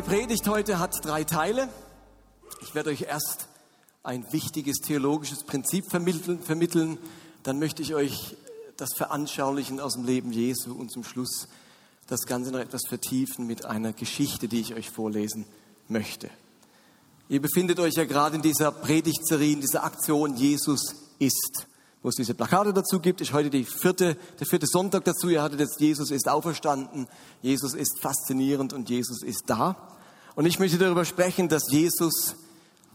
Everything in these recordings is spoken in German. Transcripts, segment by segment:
Meine Predigt heute hat drei Teile. Ich werde euch erst ein wichtiges theologisches Prinzip vermitteln, vermitteln. Dann möchte ich euch das veranschaulichen aus dem Leben Jesu und zum Schluss das Ganze noch etwas vertiefen mit einer Geschichte, die ich euch vorlesen möchte. Ihr befindet euch ja gerade in dieser Predigtserie, in dieser Aktion Jesus ist wo es diese Plakate dazu gibt, ist heute die vierte, der vierte Sonntag dazu. Ihr hattet jetzt, Jesus ist auferstanden, Jesus ist faszinierend und Jesus ist da. Und ich möchte darüber sprechen, dass Jesus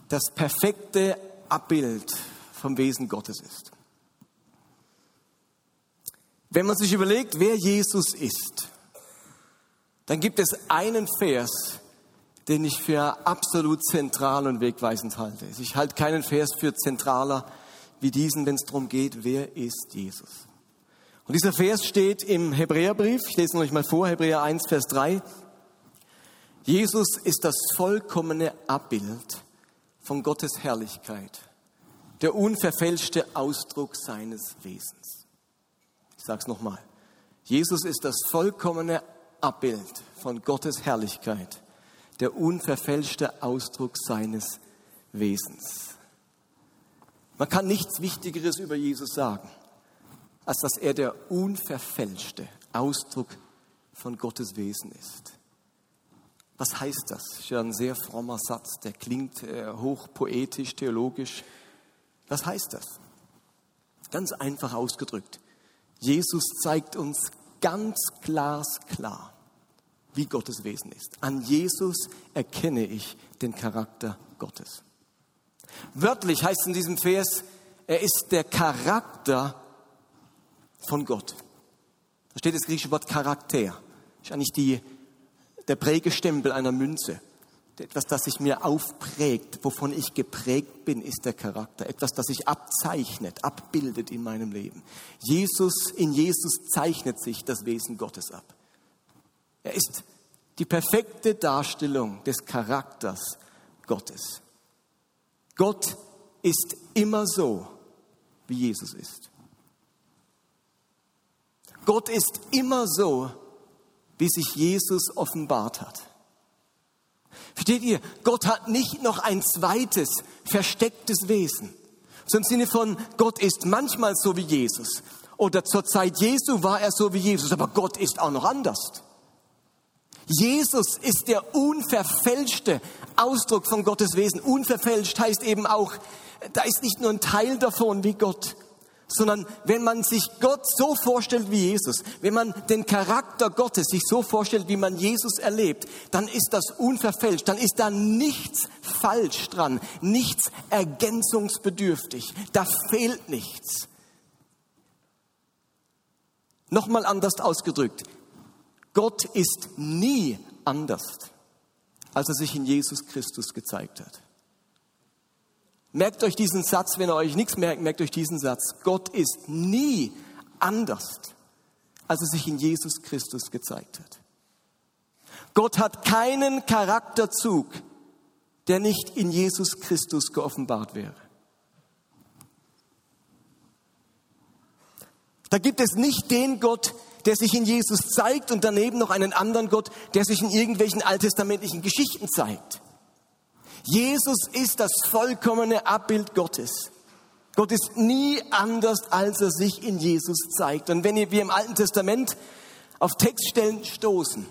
das perfekte Abbild vom Wesen Gottes ist. Wenn man sich überlegt, wer Jesus ist, dann gibt es einen Vers, den ich für absolut zentral und wegweisend halte. Ich halte keinen Vers für zentraler wie diesen, wenn es darum geht, wer ist Jesus. Und dieser Vers steht im Hebräerbrief, ich lese ihn euch mal vor, Hebräer 1, Vers 3. Jesus ist das vollkommene Abbild von Gottes Herrlichkeit, der unverfälschte Ausdruck seines Wesens. Ich sage es nochmal. Jesus ist das vollkommene Abbild von Gottes Herrlichkeit, der unverfälschte Ausdruck seines Wesens. Man kann nichts Wichtigeres über Jesus sagen, als dass er der unverfälschte Ausdruck von Gottes Wesen ist. Was heißt das? Das ist ja ein sehr frommer Satz, der klingt äh, hochpoetisch, theologisch. Was heißt das? Ganz einfach ausgedrückt. Jesus zeigt uns ganz glasklar, wie Gottes Wesen ist. An Jesus erkenne ich den Charakter Gottes. Wörtlich heißt in diesem Vers, er ist der Charakter von Gott. Da steht das griechische Wort Charakter. Ist eigentlich die, der Prägestempel einer Münze. Etwas, das sich mir aufprägt, wovon ich geprägt bin, ist der Charakter. Etwas, das sich abzeichnet, abbildet in meinem Leben. Jesus, in Jesus zeichnet sich das Wesen Gottes ab. Er ist die perfekte Darstellung des Charakters Gottes. Gott ist immer so, wie Jesus ist. Gott ist immer so, wie sich Jesus offenbart hat. Versteht ihr? Gott hat nicht noch ein zweites, verstecktes Wesen. So im Sinne von, Gott ist manchmal so wie Jesus. Oder zur Zeit Jesu war er so wie Jesus, aber Gott ist auch noch anders. Jesus ist der unverfälschte Ausdruck von Gottes Wesen. Unverfälscht heißt eben auch, da ist nicht nur ein Teil davon wie Gott, sondern wenn man sich Gott so vorstellt wie Jesus, wenn man den Charakter Gottes sich so vorstellt, wie man Jesus erlebt, dann ist das unverfälscht, dann ist da nichts falsch dran, nichts ergänzungsbedürftig, da fehlt nichts. Nochmal anders ausgedrückt, Gott ist nie anders, als er sich in Jesus Christus gezeigt hat. Merkt euch diesen Satz, wenn ihr euch nichts merkt, merkt euch diesen Satz. Gott ist nie anders, als er sich in Jesus Christus gezeigt hat. Gott hat keinen Charakterzug, der nicht in Jesus Christus geoffenbart wäre. Da gibt es nicht den Gott, der sich in Jesus zeigt und daneben noch einen anderen Gott, der sich in irgendwelchen alttestamentlichen Geschichten zeigt. Jesus ist das vollkommene Abbild Gottes. Gott ist nie anders, als er sich in Jesus zeigt. Und wenn wir im Alten Testament auf Textstellen stoßen,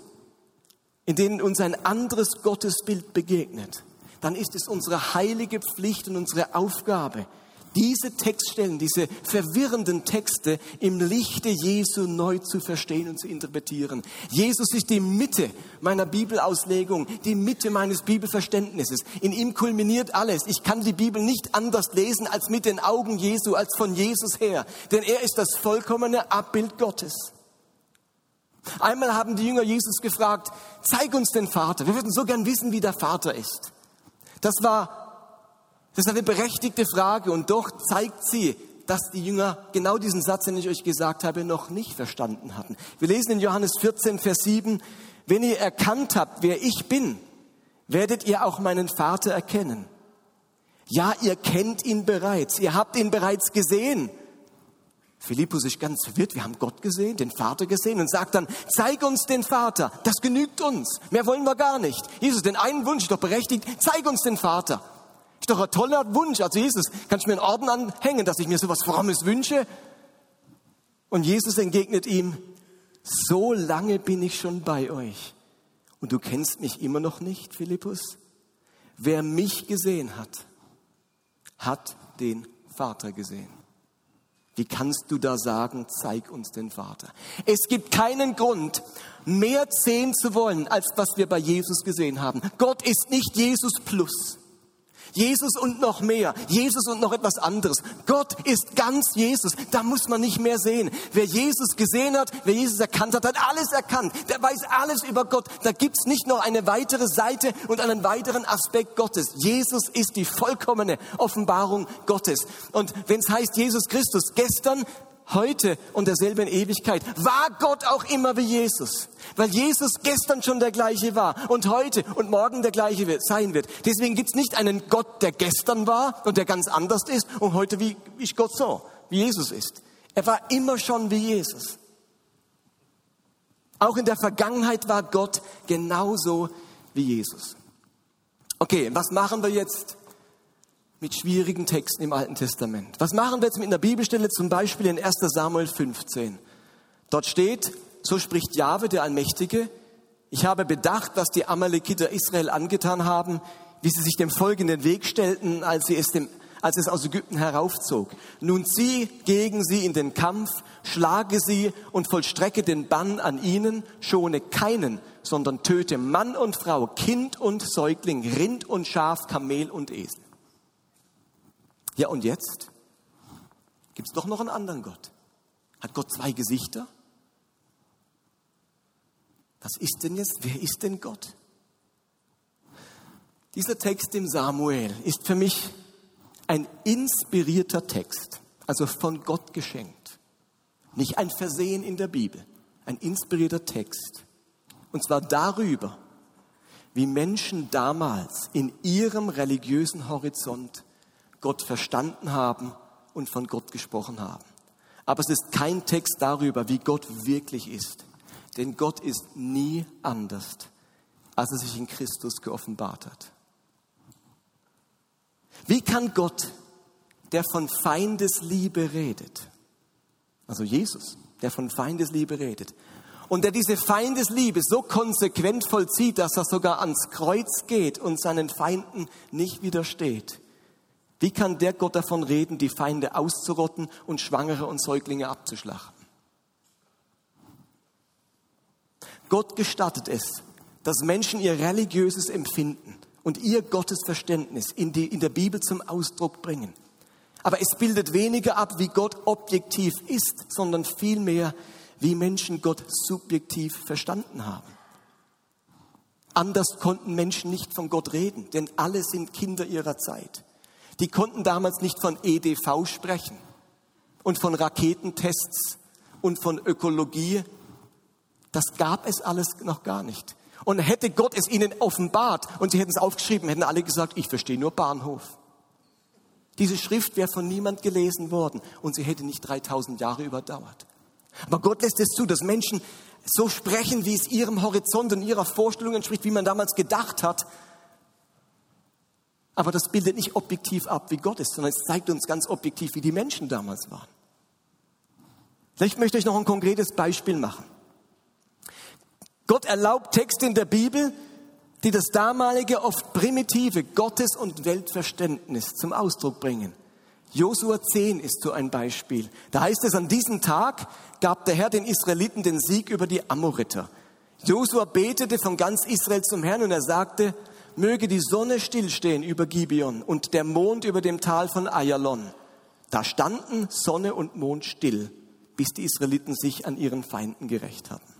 in denen uns ein anderes Gottesbild begegnet, dann ist es unsere heilige Pflicht und unsere Aufgabe, diese Textstellen, diese verwirrenden Texte im Lichte Jesu neu zu verstehen und zu interpretieren. Jesus ist die Mitte meiner Bibelauslegung, die Mitte meines Bibelverständnisses. In ihm kulminiert alles. Ich kann die Bibel nicht anders lesen als mit den Augen Jesu, als von Jesus her. Denn er ist das vollkommene Abbild Gottes. Einmal haben die Jünger Jesus gefragt, zeig uns den Vater. Wir würden so gern wissen, wie der Vater ist. Das war, das ist eine berechtigte Frage und doch zeigt sie, dass die Jünger genau diesen Satz, den ich euch gesagt habe, noch nicht verstanden hatten. Wir lesen in Johannes 14, Vers 7, wenn ihr erkannt habt, wer ich bin, werdet ihr auch meinen Vater erkennen. Ja, ihr kennt ihn bereits, ihr habt ihn bereits gesehen. Philippus ist ganz verwirrt, wir haben Gott gesehen, den Vater gesehen und sagt dann, zeig uns den Vater, das genügt uns, mehr wollen wir gar nicht. Jesus, den einen Wunsch doch berechtigt, zeig uns den Vater. Ist doch ein toller Wunsch, also Jesus, kannst du mir einen Orden anhängen, dass ich mir sowas Frommes wünsche? Und Jesus entgegnet ihm, so lange bin ich schon bei euch und du kennst mich immer noch nicht, Philippus? Wer mich gesehen hat, hat den Vater gesehen. Wie kannst du da sagen, zeig uns den Vater? Es gibt keinen Grund, mehr sehen zu wollen, als was wir bei Jesus gesehen haben. Gott ist nicht Jesus plus. Jesus und noch mehr, Jesus und noch etwas anderes. Gott ist ganz Jesus, da muss man nicht mehr sehen. Wer Jesus gesehen hat, wer Jesus erkannt hat, hat alles erkannt. Der weiß alles über Gott. Da gibt's nicht noch eine weitere Seite und einen weiteren Aspekt Gottes. Jesus ist die vollkommene Offenbarung Gottes. Und wenn es heißt Jesus Christus gestern, heute und derselbe in Ewigkeit. War Gott auch immer wie Jesus? Weil Jesus gestern schon der gleiche war und heute und morgen der gleiche sein wird. Deswegen gibt's nicht einen Gott, der gestern war und der ganz anders ist und heute wie ist Gott so, wie Jesus ist. Er war immer schon wie Jesus. Auch in der Vergangenheit war Gott genauso wie Jesus. Okay, was machen wir jetzt mit schwierigen Texten im Alten Testament. Was machen wir jetzt mit einer Bibelstelle, zum Beispiel in 1 Samuel 15? Dort steht, so spricht Jahwe, der Allmächtige, ich habe bedacht, was die Amalekiter Israel angetan haben, wie sie sich dem folgenden Weg stellten, als, sie es, dem, als es aus Ägypten heraufzog. Nun zieh gegen sie in den Kampf, schlage sie und vollstrecke den Bann an ihnen, schone keinen, sondern töte Mann und Frau, Kind und Säugling, Rind und Schaf, Kamel und Esel. Ja, und jetzt gibt es doch noch einen anderen Gott. Hat Gott zwei Gesichter? Was ist denn jetzt? Wer ist denn Gott? Dieser Text im Samuel ist für mich ein inspirierter Text, also von Gott geschenkt. Nicht ein Versehen in der Bibel, ein inspirierter Text. Und zwar darüber, wie Menschen damals in ihrem religiösen Horizont Gott verstanden haben und von Gott gesprochen haben. Aber es ist kein Text darüber, wie Gott wirklich ist. Denn Gott ist nie anders, als er sich in Christus geoffenbart hat. Wie kann Gott, der von Feindesliebe redet, also Jesus, der von Feindesliebe redet, und der diese Feindesliebe so konsequent vollzieht, dass er sogar ans Kreuz geht und seinen Feinden nicht widersteht, wie kann der Gott davon reden, die Feinde auszurotten und Schwangere und Säuglinge abzuschlachten? Gott gestattet es, dass Menschen ihr religiöses Empfinden und ihr Gottesverständnis in, die, in der Bibel zum Ausdruck bringen. Aber es bildet weniger ab, wie Gott objektiv ist, sondern vielmehr, wie Menschen Gott subjektiv verstanden haben. Anders konnten Menschen nicht von Gott reden, denn alle sind Kinder ihrer Zeit. Die konnten damals nicht von EDV sprechen und von Raketentests und von Ökologie. Das gab es alles noch gar nicht. Und hätte Gott es ihnen offenbart und sie hätten es aufgeschrieben, hätten alle gesagt, ich verstehe nur Bahnhof. Diese Schrift wäre von niemand gelesen worden und sie hätte nicht 3000 Jahre überdauert. Aber Gott lässt es zu, dass Menschen so sprechen, wie es ihrem Horizont und ihrer Vorstellung entspricht, wie man damals gedacht hat. Aber das bildet nicht objektiv ab, wie Gott ist, sondern es zeigt uns ganz objektiv, wie die Menschen damals waren. Vielleicht möchte ich noch ein konkretes Beispiel machen. Gott erlaubt Texte in der Bibel, die das damalige oft primitive Gottes- und Weltverständnis zum Ausdruck bringen. Josua 10 ist so ein Beispiel. Da heißt es, an diesem Tag gab der Herr den Israeliten den Sieg über die Amoriter. Josua betete von ganz Israel zum Herrn und er sagte, möge die Sonne stillstehen über Gibeon und der Mond über dem Tal von Ayalon. Da standen Sonne und Mond still, bis die Israeliten sich an ihren Feinden gerecht hatten.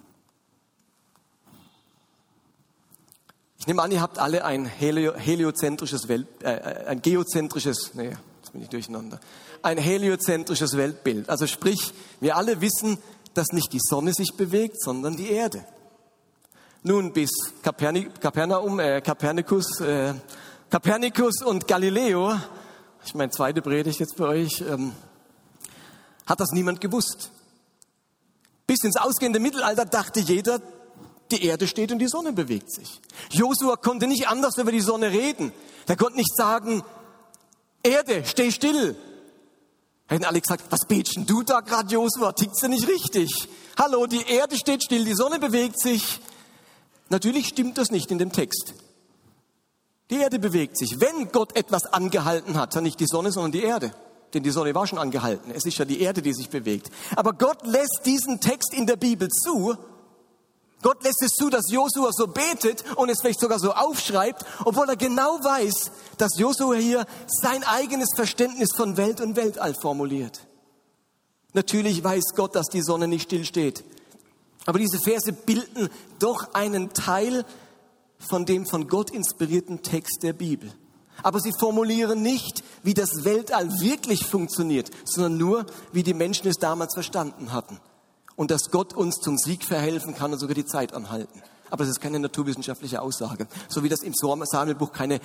Ich nehme an, ihr habt alle ein helio, heliozentrisches Welt, äh, äh ein geozentrisches, nee, jetzt bin ich durcheinander, ein heliozentrisches Weltbild. Also sprich, wir alle wissen, dass nicht die Sonne sich bewegt, sondern die Erde. Nun, bis Kapernaum, äh, Kapernikus, äh, Kapernikus und Galileo, ich meine zweite Predigt jetzt bei euch, ähm, hat das niemand gewusst. Bis ins ausgehende Mittelalter dachte jeder, die Erde steht und die Sonne bewegt sich. Josua konnte nicht anders über die Sonne reden. Er konnte nicht sagen, Erde, steh still. Hätten alle gesagt, was betest du da gerade, Josua? Tickt's dir nicht richtig? Hallo, die Erde steht still, die Sonne bewegt sich. Natürlich stimmt das nicht in dem Text. Die Erde bewegt sich. Wenn Gott etwas angehalten hat, dann nicht die Sonne, sondern die Erde. Denn die Sonne war schon angehalten. Es ist ja die Erde, die sich bewegt. Aber Gott lässt diesen Text in der Bibel zu. Gott lässt es zu, dass Josua so betet und es vielleicht sogar so aufschreibt, obwohl er genau weiß, dass Josua hier sein eigenes Verständnis von Welt und Weltall formuliert. Natürlich weiß Gott, dass die Sonne nicht stillsteht. Aber diese Verse bilden doch einen Teil von dem von Gott inspirierten Text der Bibel. Aber sie formulieren nicht, wie das Weltall wirklich funktioniert, sondern nur, wie die Menschen es damals verstanden hatten. Und dass Gott uns zum Sieg verhelfen kann und sogar die Zeit anhalten. Aber es ist keine naturwissenschaftliche Aussage. So wie das im Samuelbuch keine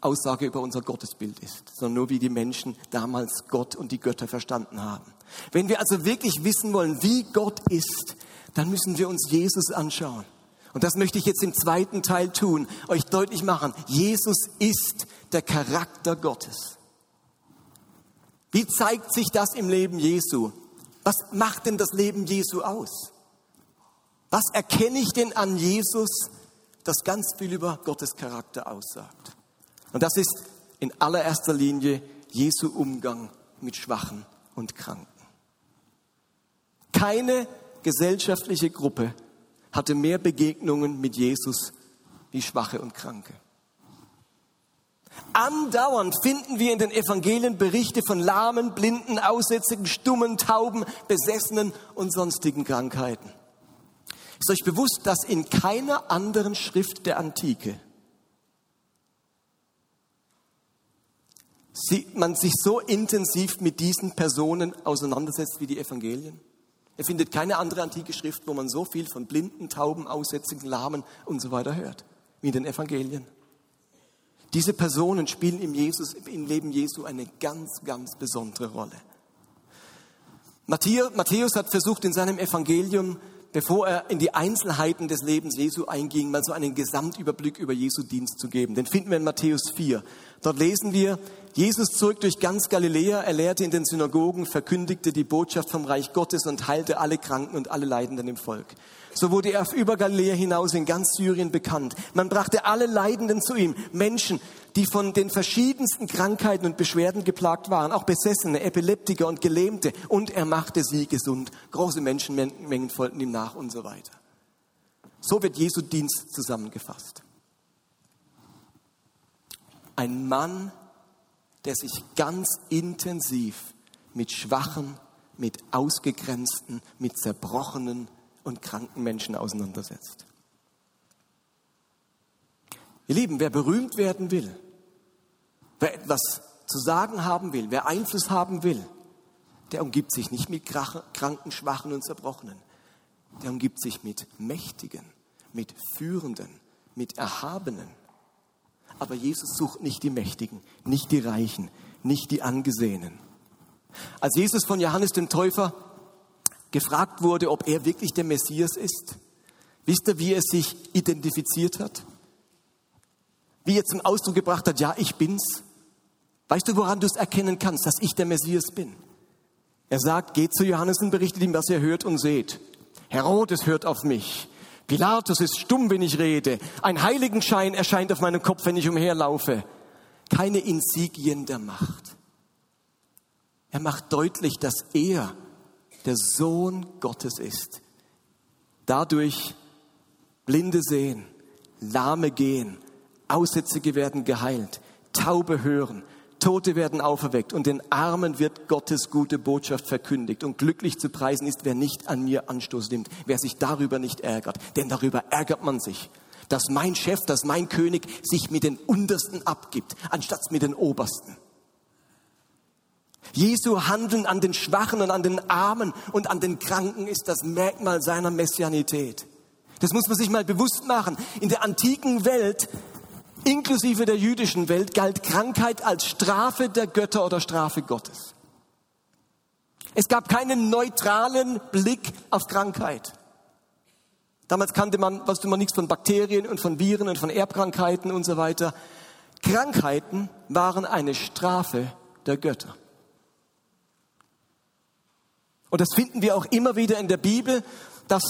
Aussage über unser Gottesbild ist, sondern nur wie die Menschen damals Gott und die Götter verstanden haben. Wenn wir also wirklich wissen wollen, wie Gott ist, dann müssen wir uns Jesus anschauen. Und das möchte ich jetzt im zweiten Teil tun, euch deutlich machen. Jesus ist der Charakter Gottes. Wie zeigt sich das im Leben Jesu? Was macht denn das Leben Jesu aus? Was erkenne ich denn an Jesus, das ganz viel über Gottes Charakter aussagt? Und das ist in allererster Linie Jesu Umgang mit Schwachen und Kranken. Keine gesellschaftliche Gruppe hatte mehr Begegnungen mit Jesus wie Schwache und Kranke. Andauernd finden wir in den Evangelien Berichte von Lahmen, Blinden, Aussätzigen, Stummen, Tauben, Besessenen und sonstigen Krankheiten. Ist euch bewusst, dass in keiner anderen Schrift der Antike man sich so intensiv mit diesen Personen auseinandersetzt wie die Evangelien? Er findet keine andere antike Schrift, wo man so viel von Blinden, Tauben, Aussätzigen, Lahmen und so weiter hört, wie in den Evangelien. Diese Personen spielen im, Jesus, im Leben Jesu eine ganz, ganz besondere Rolle. Matthäus hat versucht in seinem Evangelium, bevor er in die Einzelheiten des Lebens Jesu einging, mal so einen Gesamtüberblick über Jesu Dienst zu geben. Den finden wir in Matthäus 4. Dort lesen wir, Jesus zog durch ganz Galiläa, er lehrte in den Synagogen, verkündigte die Botschaft vom Reich Gottes und heilte alle Kranken und alle Leidenden im Volk. So wurde er über Galiläa hinaus in ganz Syrien bekannt. Man brachte alle Leidenden zu ihm, Menschen, die von den verschiedensten Krankheiten und Beschwerden geplagt waren, auch Besessene, Epileptiker und Gelähmte, und er machte sie gesund. Große Menschenmengen folgten ihm nach und so weiter. So wird Jesu Dienst zusammengefasst. Ein Mann, der sich ganz intensiv mit Schwachen, mit Ausgegrenzten, mit Zerbrochenen, und kranken Menschen auseinandersetzt. Ihr Lieben, wer berühmt werden will, wer etwas zu sagen haben will, wer Einfluss haben will, der umgibt sich nicht mit Kranken, Schwachen und Zerbrochenen. Der umgibt sich mit Mächtigen, mit Führenden, mit Erhabenen. Aber Jesus sucht nicht die Mächtigen, nicht die Reichen, nicht die Angesehenen. Als Jesus von Johannes dem Täufer gefragt wurde, ob er wirklich der Messias ist. Wisst ihr, wie er sich identifiziert hat? Wie er zum Ausdruck gebracht hat, ja, ich bin's. Weißt du, woran du es erkennen kannst, dass ich der Messias bin? Er sagt, geht zu Johannes und berichtet ihm, was ihr hört und seht. Herodes hört auf mich. Pilatus ist stumm, wenn ich rede. Ein Heiligenschein erscheint auf meinem Kopf, wenn ich umherlaufe. Keine Insigien der Macht. Er macht deutlich, dass er der Sohn Gottes ist. Dadurch Blinde sehen, Lahme gehen, Aussätzige werden geheilt, Taube hören, Tote werden auferweckt und den Armen wird Gottes gute Botschaft verkündigt. Und glücklich zu preisen ist, wer nicht an mir Anstoß nimmt, wer sich darüber nicht ärgert. Denn darüber ärgert man sich. Dass mein Chef, dass mein König sich mit den Untersten abgibt, anstatt mit den Obersten. Jesu Handeln an den Schwachen und an den Armen und an den Kranken ist das Merkmal seiner Messianität. Das muss man sich mal bewusst machen. In der antiken Welt, inklusive der jüdischen Welt, galt Krankheit als Strafe der Götter oder Strafe Gottes. Es gab keinen neutralen Blick auf Krankheit. Damals kannte man, wusste man nichts von Bakterien und von Viren und von Erbkrankheiten und so weiter. Krankheiten waren eine Strafe der Götter. Und das finden wir auch immer wieder in der Bibel, dass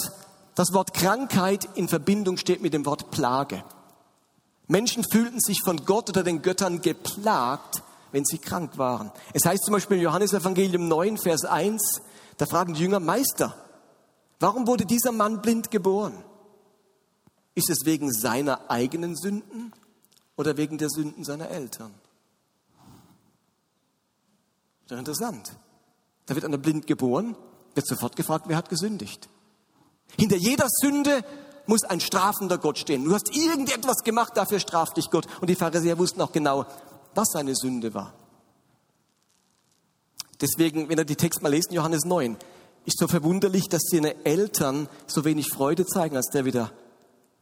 das Wort Krankheit in Verbindung steht mit dem Wort Plage. Menschen fühlten sich von Gott oder den Göttern geplagt, wenn sie krank waren. Es heißt zum Beispiel im Johannesevangelium 9, Vers 1, da fragen die Jünger, Meister, warum wurde dieser Mann blind geboren? Ist es wegen seiner eigenen Sünden oder wegen der Sünden seiner Eltern? Sehr interessant. Da wird einer blind geboren, wird sofort gefragt, wer hat gesündigt? Hinter jeder Sünde muss ein strafender Gott stehen. Du hast irgendetwas gemacht, dafür straft dich Gott. Und die Pharisäer wussten auch genau, was seine Sünde war. Deswegen, wenn ihr die Text mal lest, Johannes 9, ist so verwunderlich, dass seine Eltern so wenig Freude zeigen, als der wieder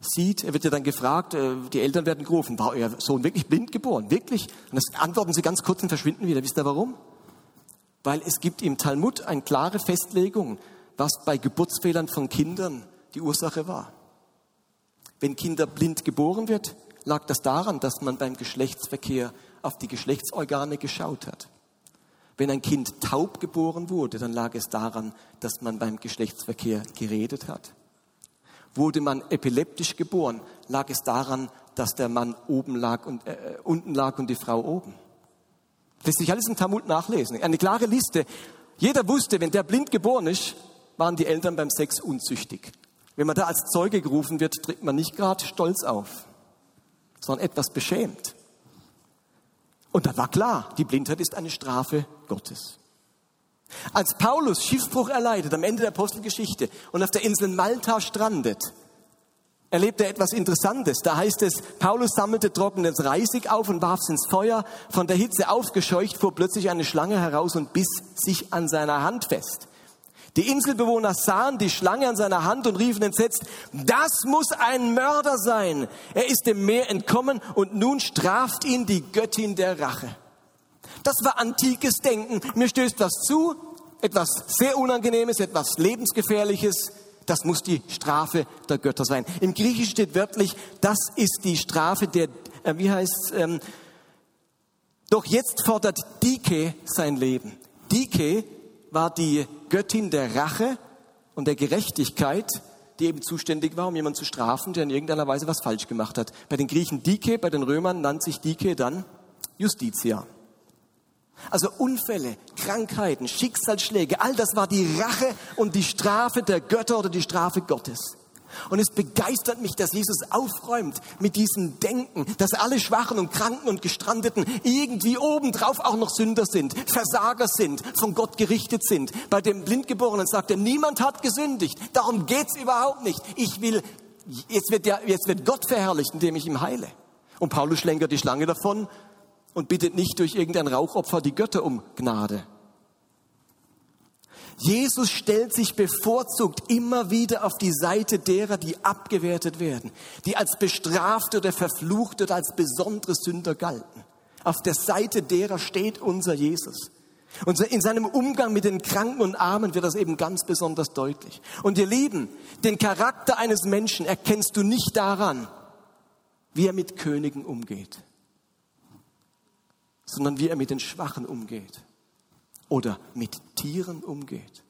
sieht. Er wird ja dann gefragt, äh, die Eltern werden gerufen, war euer Sohn wirklich blind geboren? Wirklich? Und das antworten sie ganz kurz und verschwinden wieder. Wisst ihr warum? Weil es gibt im Talmud eine klare Festlegung, was bei Geburtsfehlern von Kindern die Ursache war. Wenn Kinder blind geboren wird, lag das daran, dass man beim Geschlechtsverkehr auf die Geschlechtsorgane geschaut hat. Wenn ein Kind taub geboren wurde, dann lag es daran, dass man beim Geschlechtsverkehr geredet hat. Wurde man epileptisch geboren, lag es daran, dass der Mann oben lag und äh, unten lag und die Frau oben. Lässt sich alles im Talmud nachlesen. Eine klare Liste. Jeder wusste, wenn der blind geboren ist, waren die Eltern beim Sex unzüchtig. Wenn man da als Zeuge gerufen wird, tritt man nicht gerade stolz auf, sondern etwas beschämt. Und da war klar, die Blindheit ist eine Strafe Gottes. Als Paulus Schiffbruch erleidet am Ende der Apostelgeschichte und auf der Insel Malta strandet, erlebte er etwas Interessantes. Da heißt es, Paulus sammelte trockenes Reisig auf und warf es ins Feuer. Von der Hitze aufgescheucht fuhr plötzlich eine Schlange heraus und biss sich an seiner Hand fest. Die Inselbewohner sahen die Schlange an seiner Hand und riefen entsetzt, das muss ein Mörder sein. Er ist dem Meer entkommen und nun straft ihn die Göttin der Rache. Das war antikes Denken. Mir stößt was zu, etwas sehr Unangenehmes, etwas Lebensgefährliches. Das muss die Strafe der Götter sein. Im Griechischen steht wörtlich, das ist die Strafe der, äh, wie heißt ähm, doch jetzt fordert Dike sein Leben. Dike war die Göttin der Rache und der Gerechtigkeit, die eben zuständig war, um jemanden zu strafen, der in irgendeiner Weise was falsch gemacht hat. Bei den Griechen Dike, bei den Römern nannte sich Dike dann Justitia. Also Unfälle, Krankheiten, Schicksalsschläge, all das war die Rache und die Strafe der Götter oder die Strafe Gottes. Und es begeistert mich, dass Jesus aufräumt mit diesem Denken, dass alle Schwachen und Kranken und Gestrandeten irgendwie obendrauf auch noch Sünder sind, Versager sind, von Gott gerichtet sind. Bei dem Blindgeborenen sagt er, niemand hat gesündigt. Darum geht's überhaupt nicht. Ich will, jetzt wird, ja, jetzt wird Gott verherrlicht, indem ich ihm heile. Und Paulus schlenkert die Schlange davon und bittet nicht durch irgendein Rauchopfer die Götter um Gnade. Jesus stellt sich bevorzugt immer wieder auf die Seite derer, die abgewertet werden, die als bestraft oder verflucht oder als besondere Sünder galten. Auf der Seite derer steht unser Jesus. Und in seinem Umgang mit den Kranken und Armen wird das eben ganz besonders deutlich. Und ihr Lieben, den Charakter eines Menschen erkennst du nicht daran, wie er mit Königen umgeht, sondern wie er mit den Schwachen umgeht oder mit Tieren umgeht.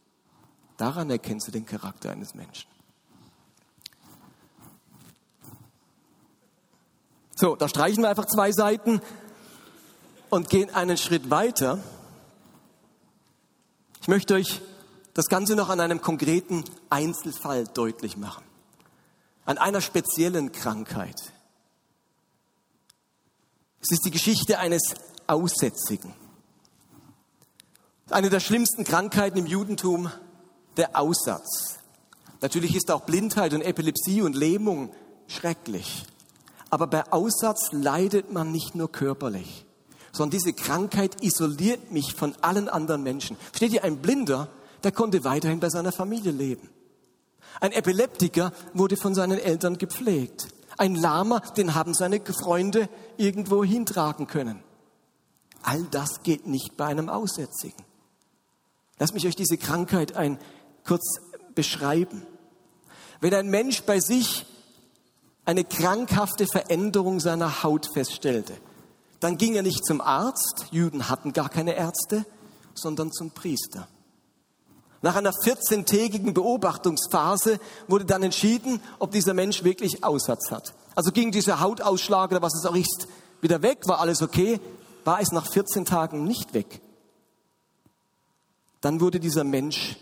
Daran erkennst du den Charakter eines Menschen. So, da streichen wir einfach zwei Seiten und gehen einen Schritt weiter. Ich möchte euch das Ganze noch an einem konkreten Einzelfall deutlich machen. An einer speziellen Krankheit. Es ist die Geschichte eines Aussätzigen. Eine der schlimmsten Krankheiten im Judentum, der Aussatz. Natürlich ist auch Blindheit und Epilepsie und Lähmung schrecklich. Aber bei Aussatz leidet man nicht nur körperlich, sondern diese Krankheit isoliert mich von allen anderen Menschen. Steht hier ein Blinder, der konnte weiterhin bei seiner Familie leben. Ein Epileptiker wurde von seinen Eltern gepflegt. Ein Lama, den haben seine Freunde irgendwo hintragen können. All das geht nicht bei einem Aussätzigen. Lass mich euch diese Krankheit ein kurz beschreiben. Wenn ein Mensch bei sich eine krankhafte Veränderung seiner Haut feststellte, dann ging er nicht zum Arzt, Juden hatten gar keine Ärzte, sondern zum Priester. Nach einer 14-tägigen Beobachtungsphase wurde dann entschieden, ob dieser Mensch wirklich Aussatz hat. Also ging dieser Hautausschlag oder was es auch ist wieder weg, war alles okay, war es nach 14 Tagen nicht weg. Dann wurde dieser Mensch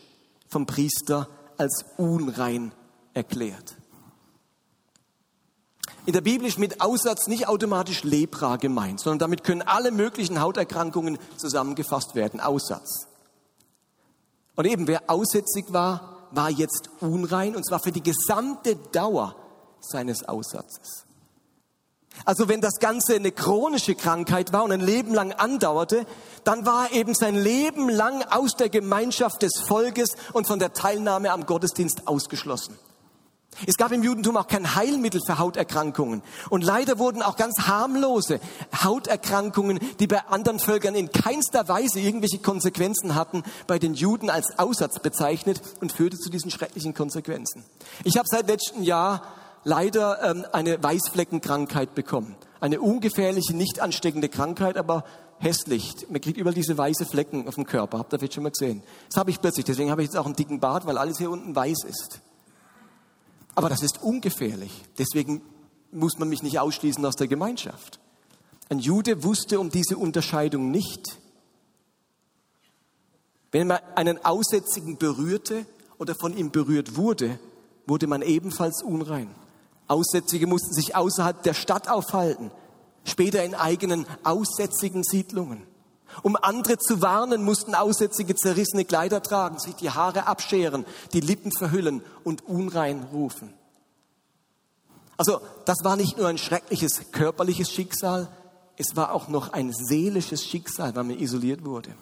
vom Priester als unrein erklärt. In der Bibel ist mit Aussatz nicht automatisch Lepra gemeint, sondern damit können alle möglichen Hauterkrankungen zusammengefasst werden. Aussatz. Und eben, wer aussätzig war, war jetzt unrein, und zwar für die gesamte Dauer seines Aussatzes. Also wenn das Ganze eine chronische Krankheit war und ein Leben lang andauerte, dann war er eben sein Leben lang aus der Gemeinschaft des Volkes und von der Teilnahme am Gottesdienst ausgeschlossen. Es gab im Judentum auch kein Heilmittel für Hauterkrankungen. Und leider wurden auch ganz harmlose Hauterkrankungen, die bei anderen Völkern in keinster Weise irgendwelche Konsequenzen hatten, bei den Juden als Aussatz bezeichnet und führte zu diesen schrecklichen Konsequenzen. Ich habe seit letztem Jahr leider ähm, eine Weißfleckenkrankheit bekommen. Eine ungefährliche, nicht ansteckende Krankheit, aber hässlich. Man kriegt überall diese weiße Flecken auf dem Körper. Habt ihr vielleicht schon mal gesehen? Das habe ich plötzlich. Deswegen habe ich jetzt auch einen dicken Bart, weil alles hier unten weiß ist. Aber das ist ungefährlich. Deswegen muss man mich nicht ausschließen aus der Gemeinschaft. Ein Jude wusste um diese Unterscheidung nicht. Wenn man einen Aussätzigen berührte oder von ihm berührt wurde, wurde man ebenfalls unrein. Aussätzige mussten sich außerhalb der Stadt aufhalten, später in eigenen aussätzigen Siedlungen. Um andere zu warnen, mussten Aussätzige zerrissene Kleider tragen, sich die Haare abscheren, die Lippen verhüllen und unrein rufen. Also das war nicht nur ein schreckliches körperliches Schicksal, es war auch noch ein seelisches Schicksal, weil man isoliert wurde.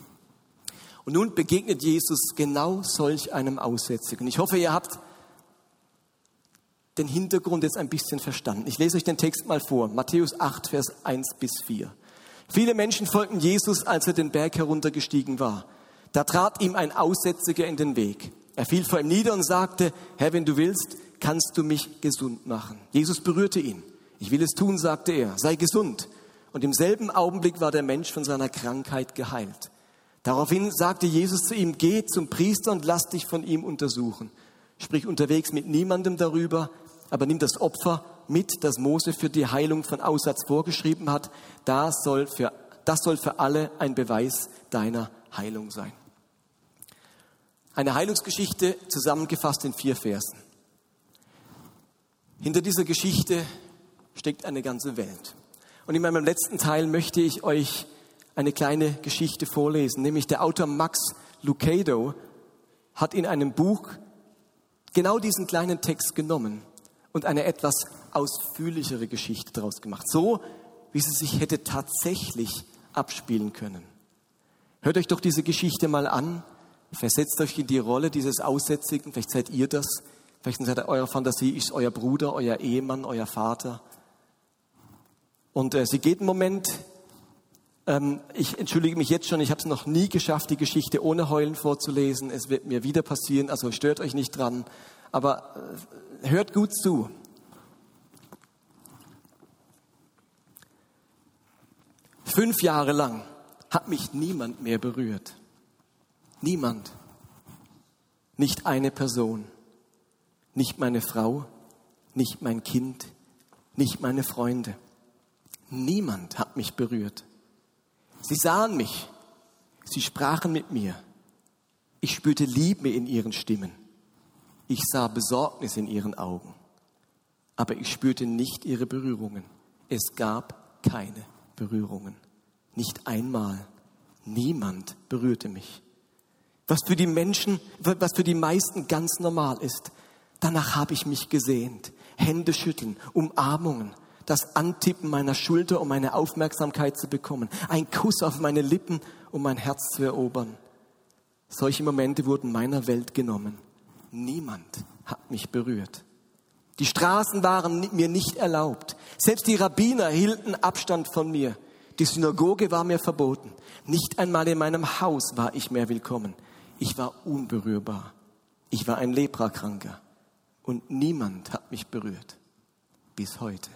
Und nun begegnet Jesus genau solch einem Aussätzigen. Ich hoffe, ihr habt den Hintergrund jetzt ein bisschen verstanden. Ich lese euch den Text mal vor. Matthäus 8, Vers 1 bis 4. Viele Menschen folgten Jesus, als er den Berg heruntergestiegen war. Da trat ihm ein Aussätziger in den Weg. Er fiel vor ihm nieder und sagte, Herr, wenn du willst, kannst du mich gesund machen. Jesus berührte ihn. Ich will es tun, sagte er, sei gesund. Und im selben Augenblick war der Mensch von seiner Krankheit geheilt. Daraufhin sagte Jesus zu ihm, geh zum Priester und lass dich von ihm untersuchen. Sprich unterwegs mit niemandem darüber, aber nimm das Opfer mit, das Mose für die Heilung von Aussatz vorgeschrieben hat. Das soll für, das soll für alle ein Beweis deiner Heilung sein. Eine Heilungsgeschichte zusammengefasst in vier Versen. Hinter dieser Geschichte steckt eine ganze Welt. Und in meinem letzten Teil möchte ich euch eine kleine Geschichte vorlesen, nämlich der Autor Max Lucado hat in einem Buch genau diesen kleinen Text genommen und eine etwas ausführlichere Geschichte daraus gemacht. So, wie sie sich hätte tatsächlich abspielen können. Hört euch doch diese Geschichte mal an. Versetzt euch in die Rolle dieses Aussätzigen. Vielleicht seid ihr das. Vielleicht seid ihr eurer Fantasie, ist euer Bruder, euer Ehemann, euer Vater. Und äh, sie geht einen Moment. Ähm, ich entschuldige mich jetzt schon, ich habe es noch nie geschafft, die Geschichte ohne Heulen vorzulesen. Es wird mir wieder passieren, also stört euch nicht dran. Aber äh, hört gut zu. Fünf Jahre lang hat mich niemand mehr berührt. Niemand. Nicht eine Person. Nicht meine Frau, nicht mein Kind, nicht meine Freunde. Niemand hat mich berührt. Sie sahen mich. Sie sprachen mit mir. Ich spürte Liebe in ihren Stimmen. Ich sah Besorgnis in ihren Augen. Aber ich spürte nicht ihre Berührungen. Es gab keine Berührungen. Nicht einmal. Niemand berührte mich. Was für die Menschen, was für die meisten ganz normal ist. Danach habe ich mich gesehnt. Hände schütteln, Umarmungen, das Antippen meiner Schulter, um meine Aufmerksamkeit zu bekommen, ein Kuss auf meine Lippen, um mein Herz zu erobern. Solche Momente wurden meiner Welt genommen. Niemand hat mich berührt. Die Straßen waren mir nicht erlaubt. Selbst die Rabbiner hielten Abstand von mir. Die Synagoge war mir verboten. Nicht einmal in meinem Haus war ich mehr willkommen. Ich war unberührbar. Ich war ein Leprakranker. Und niemand hat mich berührt. Bis heute.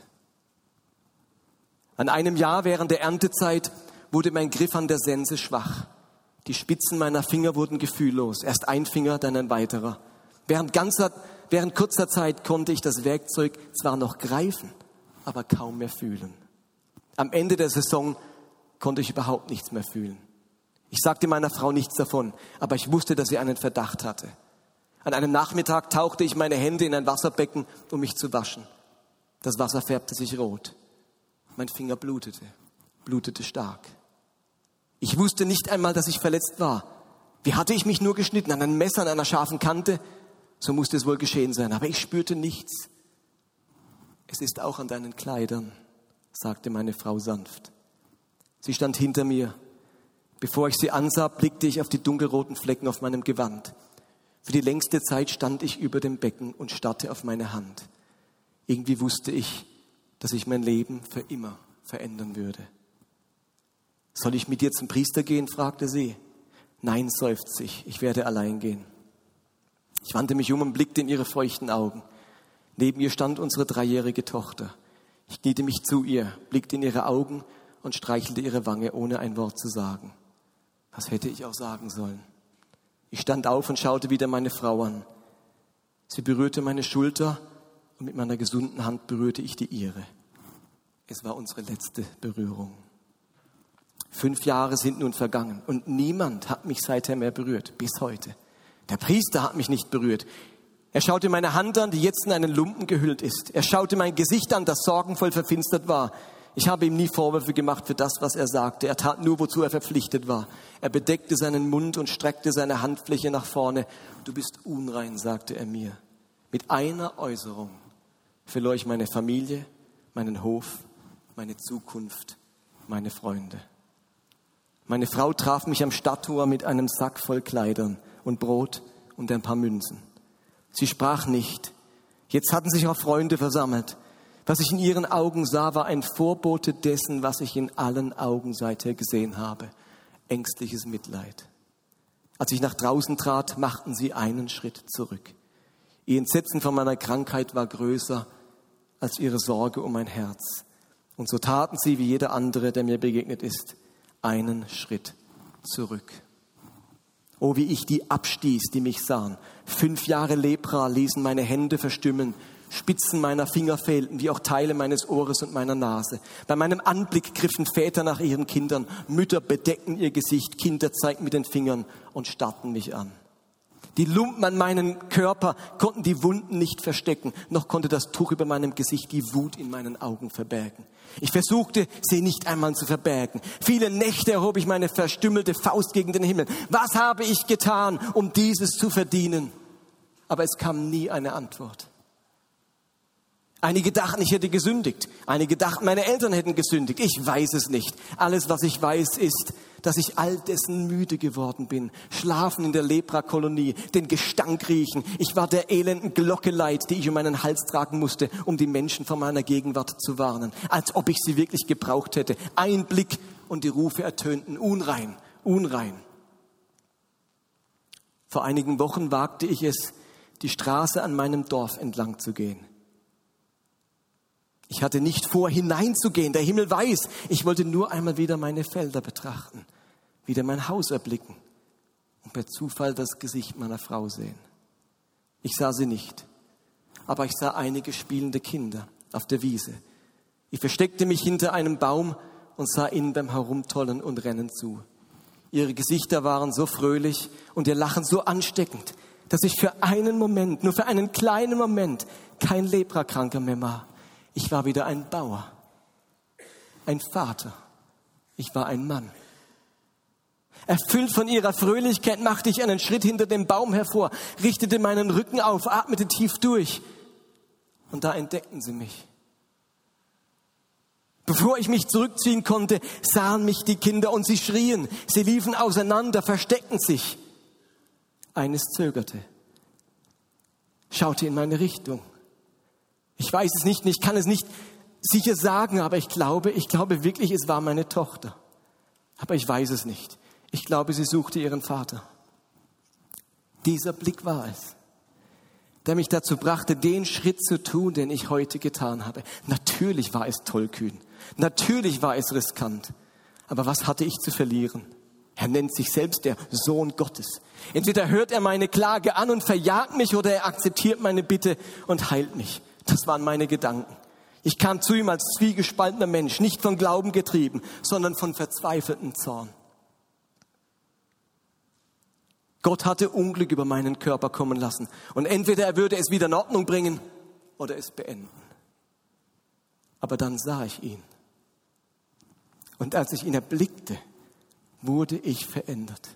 An einem Jahr während der Erntezeit wurde mein Griff an der Sense schwach. Die Spitzen meiner Finger wurden gefühllos. Erst ein Finger, dann ein weiterer. Während, ganzer, während kurzer Zeit konnte ich das Werkzeug zwar noch greifen, aber kaum mehr fühlen. Am Ende der Saison konnte ich überhaupt nichts mehr fühlen. Ich sagte meiner Frau nichts davon, aber ich wusste, dass sie einen Verdacht hatte. An einem Nachmittag tauchte ich meine Hände in ein Wasserbecken, um mich zu waschen. Das Wasser färbte sich rot. Mein Finger blutete, blutete stark. Ich wusste nicht einmal, dass ich verletzt war. Wie hatte ich mich nur geschnitten? An einem Messer, an einer scharfen Kante? So musste es wohl geschehen sein. Aber ich spürte nichts. Es ist auch an deinen Kleidern, sagte meine Frau sanft. Sie stand hinter mir. Bevor ich sie ansah, blickte ich auf die dunkelroten Flecken auf meinem Gewand. Für die längste Zeit stand ich über dem Becken und starrte auf meine Hand. Irgendwie wusste ich, dass ich mein Leben für immer verändern würde. Soll ich mit dir zum Priester gehen? fragte sie. Nein, seufzte ich, ich werde allein gehen. Ich wandte mich um und blickte in ihre feuchten Augen. Neben ihr stand unsere dreijährige Tochter. Ich kniete mich zu ihr, blickte in ihre Augen und streichelte ihre Wange, ohne ein Wort zu sagen. Was hätte ich auch sagen sollen? Ich stand auf und schaute wieder meine Frau an. Sie berührte meine Schulter und mit meiner gesunden Hand berührte ich die ihre. Es war unsere letzte Berührung. Fünf Jahre sind nun vergangen und niemand hat mich seither mehr berührt, bis heute. Der Priester hat mich nicht berührt. Er schaute meine Hand an, die jetzt in einen Lumpen gehüllt ist. Er schaute mein Gesicht an, das sorgenvoll verfinstert war. Ich habe ihm nie Vorwürfe gemacht für das, was er sagte. Er tat nur, wozu er verpflichtet war. Er bedeckte seinen Mund und streckte seine Handfläche nach vorne. Du bist unrein, sagte er mir. Mit einer Äußerung verlor ich meine Familie, meinen Hof, meine Zukunft, meine Freunde. Meine Frau traf mich am Stadttor mit einem Sack voll Kleidern und Brot und ein paar Münzen. Sie sprach nicht. Jetzt hatten sich auch Freunde versammelt. Was ich in ihren Augen sah, war ein Vorbote dessen, was ich in allen Augen seither gesehen habe. Ängstliches Mitleid. Als ich nach draußen trat, machten sie einen Schritt zurück. Ihr Entsetzen von meiner Krankheit war größer als ihre Sorge um mein Herz. Und so taten sie, wie jeder andere, der mir begegnet ist, einen Schritt zurück. Oh, wie ich die abstieß, die mich sahen. Fünf Jahre Lepra ließen meine Hände verstümmeln, Spitzen meiner Finger fehlten, wie auch Teile meines Ohres und meiner Nase. Bei meinem Anblick griffen Väter nach ihren Kindern, Mütter bedeckten ihr Gesicht, Kinder zeigten mit den Fingern und starrten mich an. Die Lumpen an meinem Körper konnten die Wunden nicht verstecken, noch konnte das Tuch über meinem Gesicht die Wut in meinen Augen verbergen. Ich versuchte, sie nicht einmal zu verbergen. Viele Nächte erhob ich meine verstümmelte Faust gegen den Himmel. Was habe ich getan, um dieses zu verdienen? Aber es kam nie eine Antwort. Einige dachten, ich hätte gesündigt. Einige dachten, meine Eltern hätten gesündigt. Ich weiß es nicht. Alles, was ich weiß, ist, dass ich all dessen müde geworden bin. Schlafen in der Leprakolonie, den Gestank riechen. Ich war der elenden Glocke leid, die ich um meinen Hals tragen musste, um die Menschen von meiner Gegenwart zu warnen. Als ob ich sie wirklich gebraucht hätte. Ein Blick und die Rufe ertönten. Unrein, unrein. Vor einigen Wochen wagte ich es, die Straße an meinem Dorf entlang zu gehen. Ich hatte nicht vor, hineinzugehen. Der Himmel weiß. Ich wollte nur einmal wieder meine Felder betrachten, wieder mein Haus erblicken und per Zufall das Gesicht meiner Frau sehen. Ich sah sie nicht, aber ich sah einige spielende Kinder auf der Wiese. Ich versteckte mich hinter einem Baum und sah ihnen beim Herumtollen und Rennen zu. Ihre Gesichter waren so fröhlich und ihr Lachen so ansteckend, dass ich für einen Moment, nur für einen kleinen Moment, kein Leprakranker mehr war. Ich war wieder ein Bauer, ein Vater. Ich war ein Mann. Erfüllt von ihrer Fröhlichkeit machte ich einen Schritt hinter dem Baum hervor, richtete meinen Rücken auf, atmete tief durch Und da entdeckten sie mich. Bevor ich mich zurückziehen konnte, sahen mich die Kinder und sie schrien. Sie liefen auseinander, versteckten sich. Eines zögerte, schaute in meine Richtung. Ich weiß es nicht, ich kann es nicht sicher sagen, aber ich glaube, ich glaube wirklich, es war meine Tochter. Aber ich weiß es nicht. Ich glaube, sie suchte ihren Vater. Dieser Blick war es, der mich dazu brachte, den Schritt zu tun, den ich heute getan habe. Natürlich war es tollkühn. Natürlich war es riskant. Aber was hatte ich zu verlieren? Er nennt sich selbst der Sohn Gottes. Entweder hört er meine Klage an und verjagt mich oder er akzeptiert meine Bitte und heilt mich. Das waren meine Gedanken. Ich kam zu ihm als zwiegespaltener Mensch, nicht von Glauben getrieben, sondern von verzweifeltem Zorn. Gott hatte Unglück über meinen Körper kommen lassen. Und entweder er würde es wieder in Ordnung bringen oder es beenden. Aber dann sah ich ihn. Und als ich ihn erblickte, wurde ich verändert.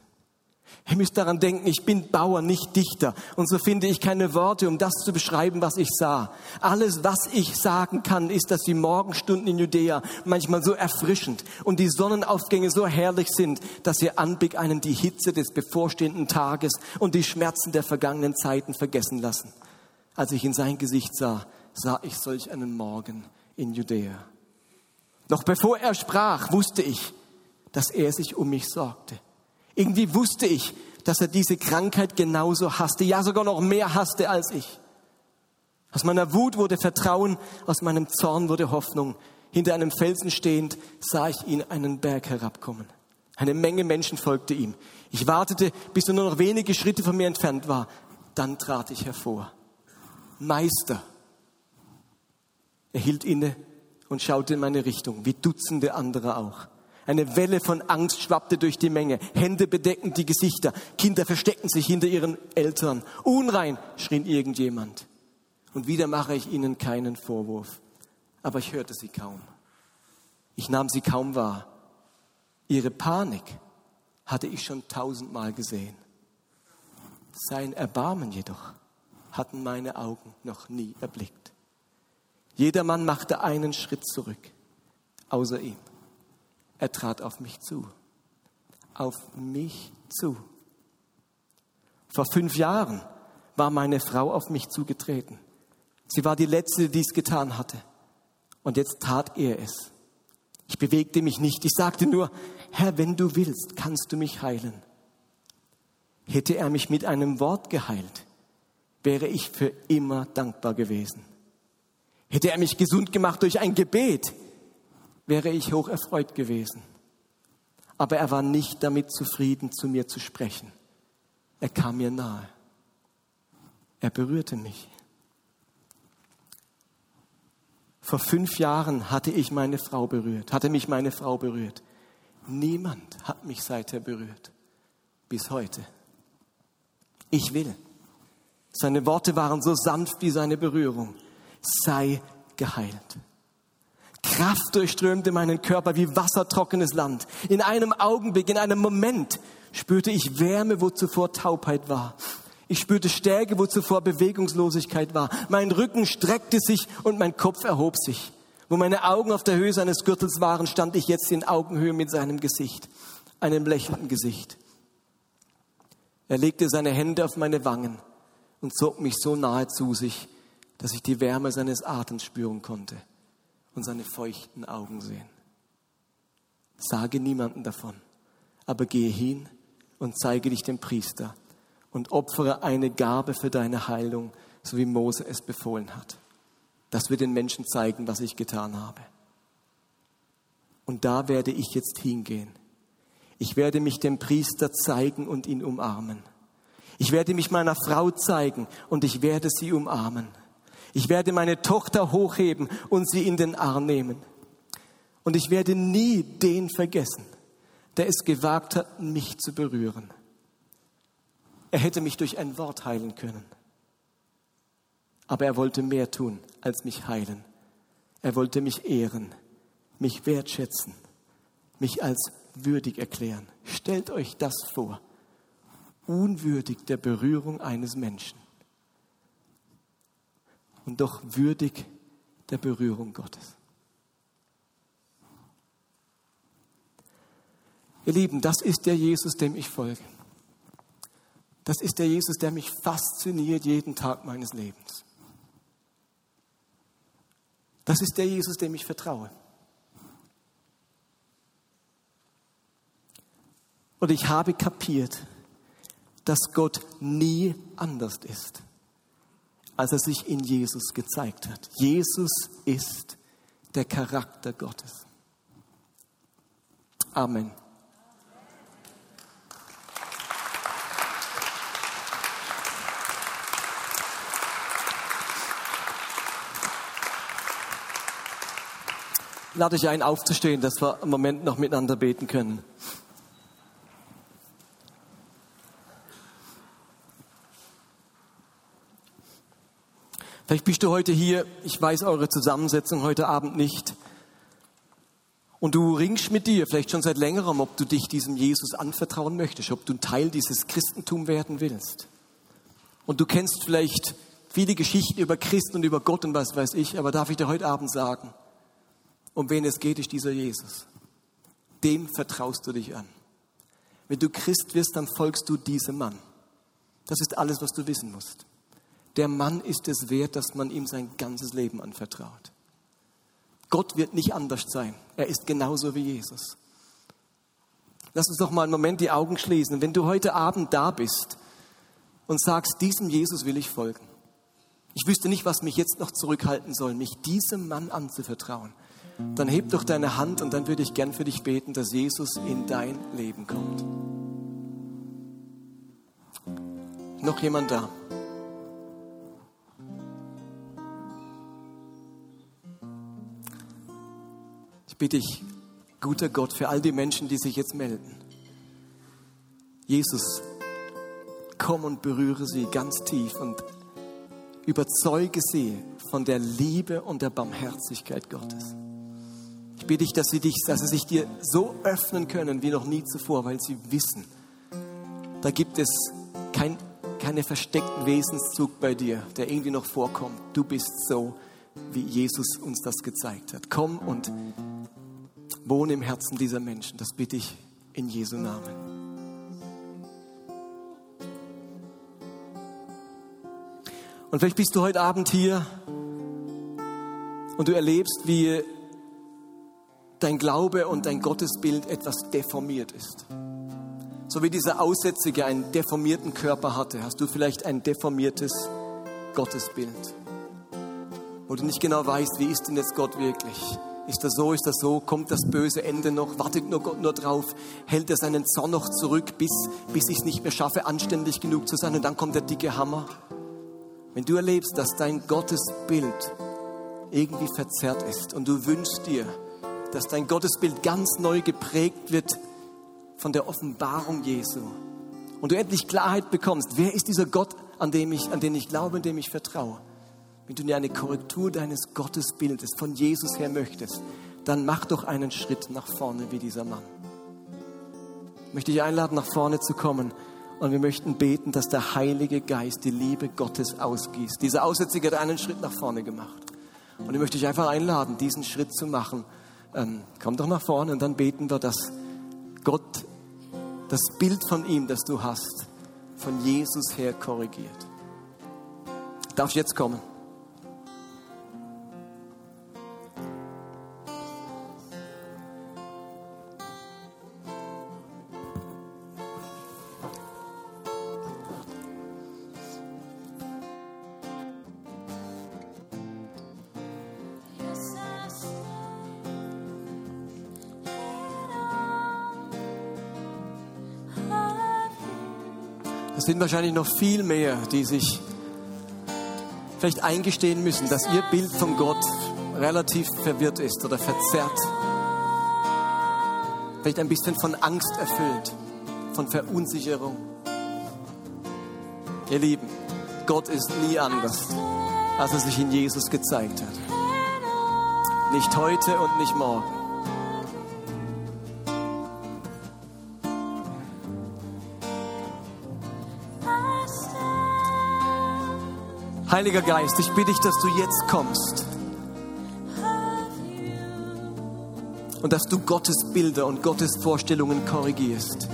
Ihr müsst daran denken, ich bin Bauer, nicht Dichter. Und so finde ich keine Worte, um das zu beschreiben, was ich sah. Alles, was ich sagen kann, ist, dass die Morgenstunden in Judäa manchmal so erfrischend und die Sonnenaufgänge so herrlich sind, dass ihr Anblick einen die Hitze des bevorstehenden Tages und die Schmerzen der vergangenen Zeiten vergessen lassen. Als ich in sein Gesicht sah, sah ich solch einen Morgen in Judäa. Noch bevor er sprach, wusste ich, dass er sich um mich sorgte. Irgendwie wusste ich, dass er diese Krankheit genauso hasste, ja sogar noch mehr hasste als ich. Aus meiner Wut wurde Vertrauen, aus meinem Zorn wurde Hoffnung. Hinter einem Felsen stehend sah ich ihn einen Berg herabkommen. Eine Menge Menschen folgte ihm. Ich wartete, bis er nur noch wenige Schritte von mir entfernt war. Dann trat ich hervor. Meister. Er hielt inne und schaute in meine Richtung, wie Dutzende andere auch. Eine Welle von Angst schwappte durch die Menge. Hände bedeckten die Gesichter. Kinder versteckten sich hinter ihren Eltern. Unrein, schrien irgendjemand. Und wieder mache ich ihnen keinen Vorwurf. Aber ich hörte sie kaum. Ich nahm sie kaum wahr. Ihre Panik hatte ich schon tausendmal gesehen. Sein Erbarmen jedoch hatten meine Augen noch nie erblickt. Jedermann machte einen Schritt zurück, außer ihm. Er trat auf mich zu. Auf mich zu. Vor fünf Jahren war meine Frau auf mich zugetreten. Sie war die Letzte, die dies getan hatte. Und jetzt tat er es. Ich bewegte mich nicht. Ich sagte nur, Herr, wenn du willst, kannst du mich heilen. Hätte er mich mit einem Wort geheilt, wäre ich für immer dankbar gewesen. Hätte er mich gesund gemacht durch ein Gebet, wäre ich hoch erfreut gewesen. Aber er war nicht damit zufrieden, zu mir zu sprechen. Er kam mir nahe. Er berührte mich. Vor fünf Jahren hatte ich meine Frau berührt, hatte mich meine Frau berührt. Niemand hat mich seither berührt. Bis heute. Ich will. Seine Worte waren so sanft wie seine Berührung. Sei geheilt. Kraft durchströmte meinen Körper wie wassertrockenes Land. In einem Augenblick, in einem Moment spürte ich Wärme, wo zuvor Taubheit war. Ich spürte Stärke, wo zuvor Bewegungslosigkeit war. Mein Rücken streckte sich und mein Kopf erhob sich. Wo meine Augen auf der Höhe seines Gürtels waren, stand ich jetzt in Augenhöhe mit seinem Gesicht, einem lächelnden Gesicht. Er legte seine Hände auf meine Wangen und zog mich so nahe zu sich, dass ich die Wärme seines Atems spüren konnte und seine feuchten Augen sehen. Sage niemanden davon, aber gehe hin und zeige dich dem Priester und opfere eine Gabe für deine Heilung, so wie Mose es befohlen hat. Das wird den Menschen zeigen, was ich getan habe. Und da werde ich jetzt hingehen. Ich werde mich dem Priester zeigen und ihn umarmen. Ich werde mich meiner Frau zeigen und ich werde sie umarmen. Ich werde meine Tochter hochheben und sie in den Arm nehmen. Und ich werde nie den vergessen, der es gewagt hat, mich zu berühren. Er hätte mich durch ein Wort heilen können. Aber er wollte mehr tun, als mich heilen. Er wollte mich ehren, mich wertschätzen, mich als würdig erklären. Stellt euch das vor. Unwürdig der Berührung eines Menschen. Und doch würdig der Berührung Gottes. Ihr Lieben, das ist der Jesus, dem ich folge. Das ist der Jesus, der mich fasziniert jeden Tag meines Lebens. Das ist der Jesus, dem ich vertraue. Und ich habe kapiert, dass Gott nie anders ist, als er sich in Jesus gezeigt hat. Jesus ist der Charakter Gottes. Amen. lade ich ein, aufzustehen, dass wir im Moment noch miteinander beten können. Vielleicht bist du heute hier, ich weiß eure Zusammensetzung heute Abend nicht. Und du ringst mit dir, vielleicht schon seit längerem, ob du dich diesem Jesus anvertrauen möchtest, ob du ein Teil dieses Christentum werden willst. Und du kennst vielleicht viele Geschichten über Christen und über Gott und was weiß ich, aber darf ich dir heute Abend sagen, um wen es geht, ist dieser Jesus. Dem vertraust du dich an. Wenn du Christ wirst, dann folgst du diesem Mann. Das ist alles, was du wissen musst. Der Mann ist es wert, dass man ihm sein ganzes Leben anvertraut. Gott wird nicht anders sein. Er ist genauso wie Jesus. Lass uns doch mal einen Moment die Augen schließen. Wenn du heute Abend da bist und sagst, diesem Jesus will ich folgen. Ich wüsste nicht, was mich jetzt noch zurückhalten soll, mich diesem Mann anzuvertrauen dann heb doch deine Hand und dann würde ich gern für dich beten, dass Jesus in dein Leben kommt. Noch jemand da? Bitte dich, guter Gott, für all die Menschen, die sich jetzt melden. Jesus, komm und berühre sie ganz tief und überzeuge sie von der Liebe und der Barmherzigkeit Gottes bitte ich, dass sie, dich, dass sie sich dir so öffnen können wie noch nie zuvor, weil sie wissen, da gibt es kein, keine versteckten Wesenszug bei dir, der irgendwie noch vorkommt. Du bist so, wie Jesus uns das gezeigt hat. Komm und wohne im Herzen dieser Menschen. Das bitte ich in Jesu Namen. Und vielleicht bist du heute Abend hier und du erlebst, wie dein Glaube und dein Gottesbild etwas deformiert ist. So wie dieser Aussätzige einen deformierten Körper hatte, hast du vielleicht ein deformiertes Gottesbild. Wo du nicht genau weißt, wie ist denn jetzt Gott wirklich? Ist das so, ist das so? Kommt das böse Ende noch? Wartet nur Gott nur drauf? Hält er seinen Zorn noch zurück, bis, bis ich es nicht mehr schaffe, anständig genug zu sein? Und dann kommt der dicke Hammer. Wenn du erlebst, dass dein Gottesbild irgendwie verzerrt ist und du wünschst dir, dass dein Gottesbild ganz neu geprägt wird von der Offenbarung Jesu. Und du endlich Klarheit bekommst, wer ist dieser Gott, an, dem ich, an den ich glaube, an dem ich vertraue. Wenn du dir eine Korrektur deines Gottesbildes von Jesus her möchtest, dann mach doch einen Schritt nach vorne wie dieser Mann. Ich möchte dich einladen, nach vorne zu kommen. Und wir möchten beten, dass der Heilige Geist die Liebe Gottes ausgießt. Dieser Aussätzige hat einen Schritt nach vorne gemacht. Und ich möchte dich einfach einladen, diesen Schritt zu machen ähm, komm doch nach vorne und dann beten wir, dass Gott das Bild von ihm, das du hast, von Jesus her korrigiert. Darf ich jetzt kommen? Sind wahrscheinlich noch viel mehr, die sich vielleicht eingestehen müssen, dass ihr Bild von Gott relativ verwirrt ist oder verzerrt. Vielleicht ein bisschen von Angst erfüllt, von Verunsicherung. Ihr Lieben, Gott ist nie anders, als er sich in Jesus gezeigt hat. Nicht heute und nicht morgen. Heiliger Geist, ich bitte dich, dass du jetzt kommst. Und dass du Gottes Bilder und Gottes Vorstellungen korrigierst.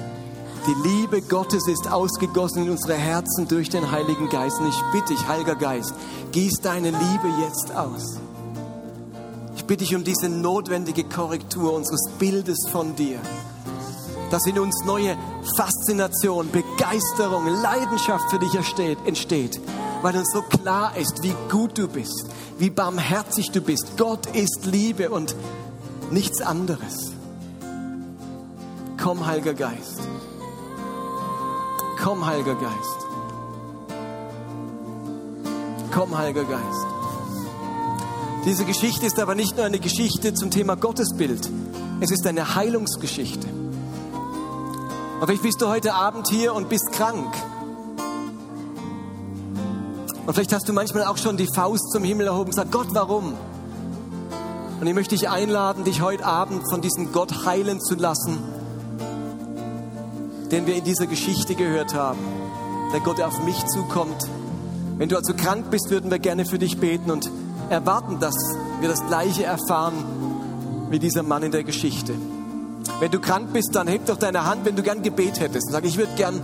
Die Liebe Gottes ist ausgegossen in unsere Herzen durch den Heiligen Geist. Und ich bitte dich, Heiliger Geist, gieß deine Liebe jetzt aus. Ich bitte dich um diese notwendige Korrektur unseres Bildes von dir. Dass in uns neue Faszination, Begeisterung, Leidenschaft für dich entsteht weil uns so klar ist, wie gut du bist, wie barmherzig du bist. Gott ist Liebe und nichts anderes. Komm, Heiliger Geist. Komm, Heiliger Geist. Komm, Heiliger Geist. Diese Geschichte ist aber nicht nur eine Geschichte zum Thema Gottesbild. Es ist eine Heilungsgeschichte. Und vielleicht bist du heute Abend hier und bist krank und vielleicht hast du manchmal auch schon die Faust zum Himmel erhoben und gesagt, Gott, warum? Und ich möchte dich einladen, dich heute Abend von diesem Gott heilen zu lassen, den wir in dieser Geschichte gehört haben. Der Gott, der auf mich zukommt. Wenn du also krank bist, würden wir gerne für dich beten und erwarten, dass wir das Gleiche erfahren wie dieser Mann in der Geschichte. Wenn du krank bist, dann heb doch deine Hand, wenn du gern Gebet hättest. Und sag, ich würde gern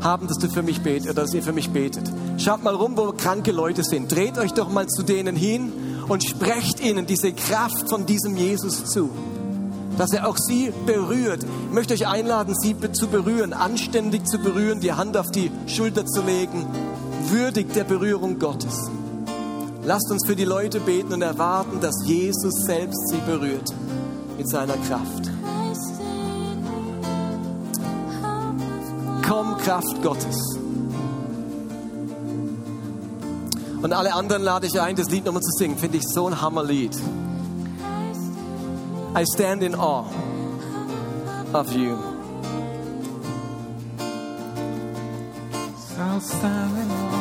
haben, dass du für mich betet oder dass ihr für mich betet. Schaut mal rum, wo kranke Leute sind. Dreht euch doch mal zu denen hin und sprecht ihnen diese Kraft von diesem Jesus zu. Dass er auch sie berührt. Ich möchte euch einladen, sie zu berühren, anständig zu berühren, die Hand auf die Schulter zu legen, würdig der Berührung Gottes. Lasst uns für die Leute beten und erwarten, dass Jesus selbst sie berührt mit seiner Kraft. Komm, Kraft Gottes. Und alle anderen lade ich ein, das Lied nochmal zu singen. Finde ich so ein Hammerlied. I stand in awe of you. I'll stand in awe.